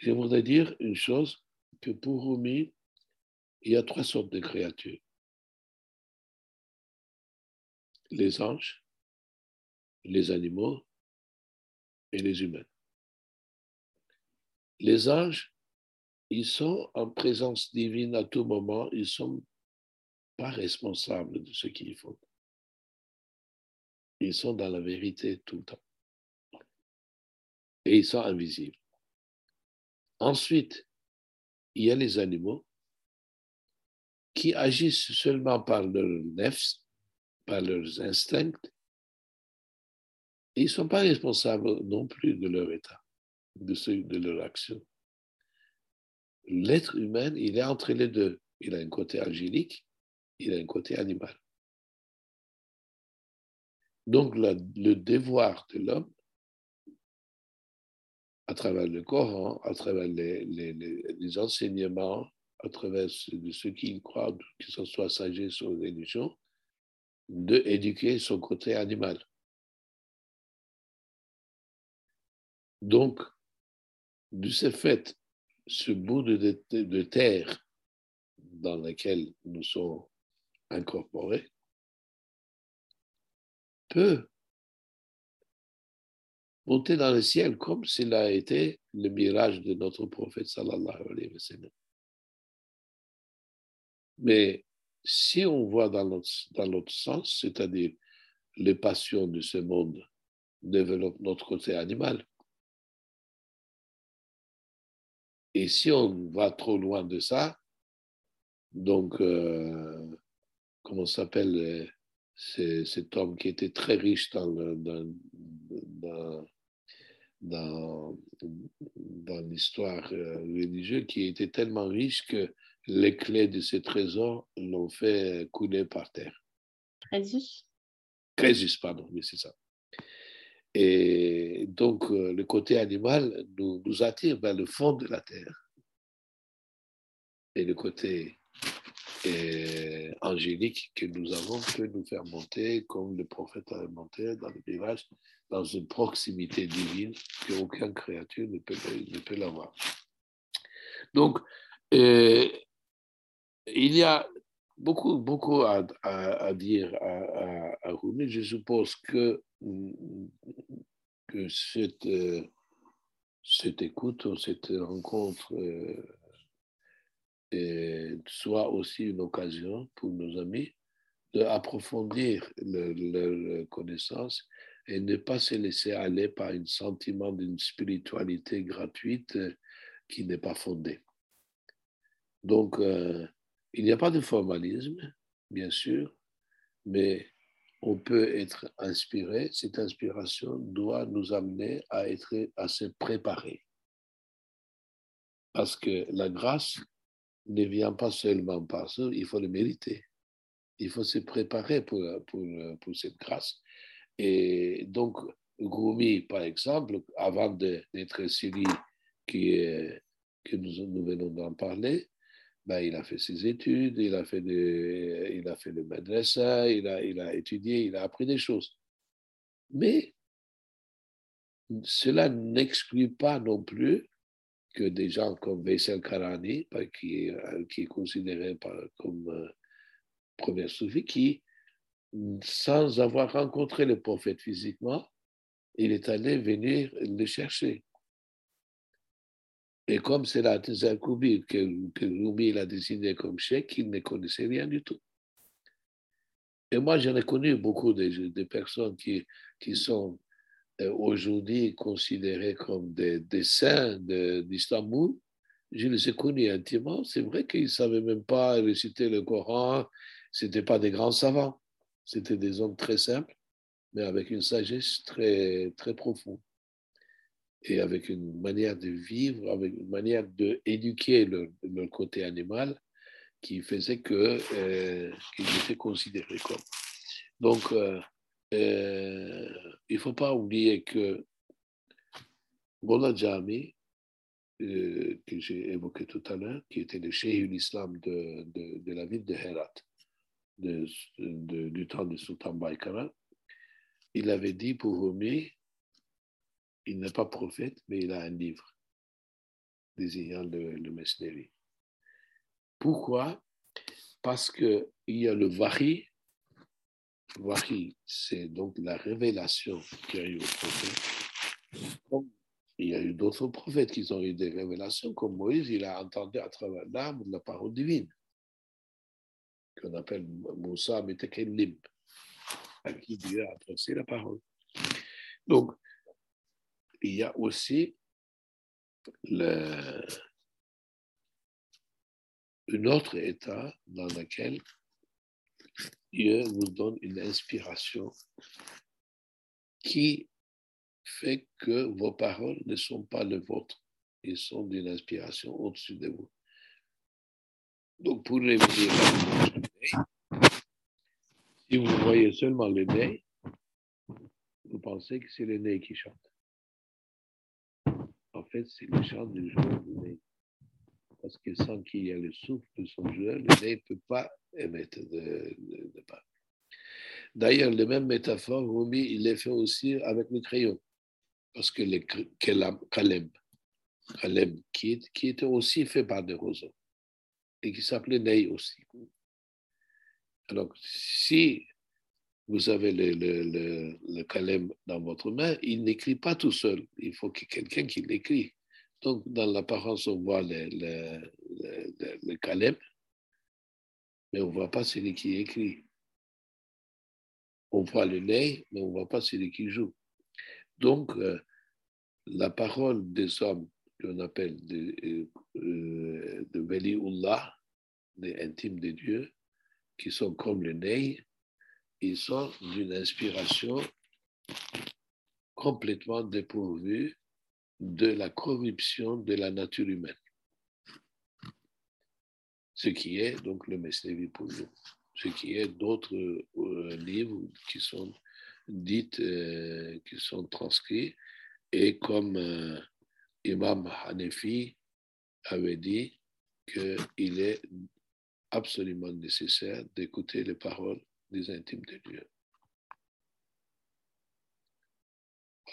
Je voudrais dire une chose, que pour Rumi, il y a trois sortes de créatures. Les anges, les animaux et les humains. Les anges, ils sont en présence divine à tout moment, ils ne sont pas responsables de ce qu'ils font. Ils sont dans la vérité tout le temps. Et ils sont invisibles. Ensuite, il y a les animaux qui agissent seulement par leur nefs, par leurs instincts. Ils ne sont pas responsables non plus de leur état, de, de leur action. L'être humain, il est entre les deux. Il a un côté angélique, il a un côté animal. Donc le devoir de l'homme, à travers le Coran, à travers les, enseignements, à travers de ceux qui croient, que ce soit sagesse ou religion, d'éduquer son côté animal. Donc, de ce fait, ce bout de, de terre dans lequel nous sommes incorporés peut monter dans le ciel comme s'il a été le mirage de notre prophète sallallahu alayhi wa. Mais si on voit dans l'autre, sens, c'est-à-dire les passions de ce monde développent notre côté animal. Et si on va trop loin de ça, donc, euh, comment s'appelle euh, cet homme qui était très riche dans, dans, dans, dans l'histoire euh, religieuse, qui était tellement riche que les clés de ses trésors l'ont fait couler par terre. Crésus Crésus, pardon, oui, c'est ça. Et donc, le côté animal nous, nous attire vers le fond de la terre. Et le côté et angélique que nous avons peut nous faire monter, comme le prophète a monté dans le village, dans une proximité divine qu'aucune créature ne peut, ne peut l'avoir. Donc, euh, il y a beaucoup, beaucoup à, à, dire à, à, Rumi. Je suppose que, que cette, euh, cette écoute, cette rencontre, euh, soit aussi une occasion pour nos amis d'approfondir leur, connaissance et ne pas se laisser aller par un sentiment d'une spiritualité gratuite qui n'est pas fondée. Donc, euh, il n'y a pas de formalisme, bien sûr, mais on peut être inspiré. Cette inspiration doit nous amener à être assez préparés. Parce que la grâce ne vient pas seulement par ça, il faut le mériter. Il faut se préparer pour, pour, pour cette grâce. Et donc, Goumi, par exemple, avant d'être celui qui que nous, nous venons d'en parler, ben, il a fait ses études, il a fait, de, il a fait le madrasa, il a, il a étudié, il a appris des choses. Mais cela n'exclut pas non plus que des gens comme Veysel Karani, qui est, euh, qui est considéré comme euh, premier soufi, qui, sans avoir rencontré le prophète physiquement, il est allé venir le chercher. Et comme c'est la Koubi que, que Rumi a désigné comme chèque, il ne connaissait rien du tout. Et moi, j'en ai connu beaucoup de, de personnes qui, qui sont aujourd'hui considérés comme des, saints d'Istanbul, je les ai connus intimement. C'est vrai qu'ils ne savaient même pas réciter le Coran. Ce n'étaient pas des grands savants. C'était des hommes très simples, mais avec une sagesse très, très profonde. Et avec une manière de vivre, avec une manière d'éduquer le, le, côté animal qui faisait qu'ils euh, étaient considérés comme. Donc, euh, euh, il ne faut pas oublier que Mola Jami, euh, que j'ai évoqué tout à l'heure, qui était le l'islam de, de, de, la ville de Herat, du temps de Sultan Baïkara, il avait dit pour Rumi, il n'est pas prophète, mais il a un livre. désignant le, le. Pourquoi? Parce qu'il y a le Vahi. Vahi, c'est donc la révélation qu'il y a eu au prophète. il y a eu d'autres prophètes qui ont eu des révélations, comme Moïse, il a entendu à travers l'arbre la parole divine, qu'on appelle Moussa Metekelim, à qui Dieu a adressé la parole. Donc, il y a aussi le, un autre état dans lequel Dieu nous donne une inspiration qui fait que vos paroles ne sont pas les vôtres, ils sont d'une inspiration au-dessus de vous. Donc, pour les si vous voyez seulement le nez, vous pensez que c'est le nez qui chante. En fait, c'est le chant du joueur du nez. Parce que sans qu'il y ait le souffle de son joueur, le nez ne peut pas émettre de, de, D'ailleurs, les mêmes métaphores, Rumi, il les fait aussi avec le crayon. Parce que le Kalem, Kalem qui, qui était aussi fait par des roseaux et qui s'appelait Ney aussi. Alors, si vous avez le, le, le, Kalem dans votre main, il n'écrit pas tout seul. Il faut que quelqu'un qui l'écrit. Donc, dans l'apparence, on voit le, le, mais on ne voit pas celui qui écrit. On voit le nez, mais on ne voit pas celui qui joue. Donc, euh, la parole des hommes qu'on appelle de, euh, de Veliullah, des intimes de Dieu, qui sont comme le nez, ils sont d'une inspiration complètement dépourvue de la corruption de la nature humaine. Ce qui est donc le Mesnevi pour nous. Ce qui est d'autres euh, livres qui sont dits, euh, qui sont transcrits, et comme euh, Imam Hanefi avait dit qu'il est absolument nécessaire d'écouter les paroles des intimes de Dieu.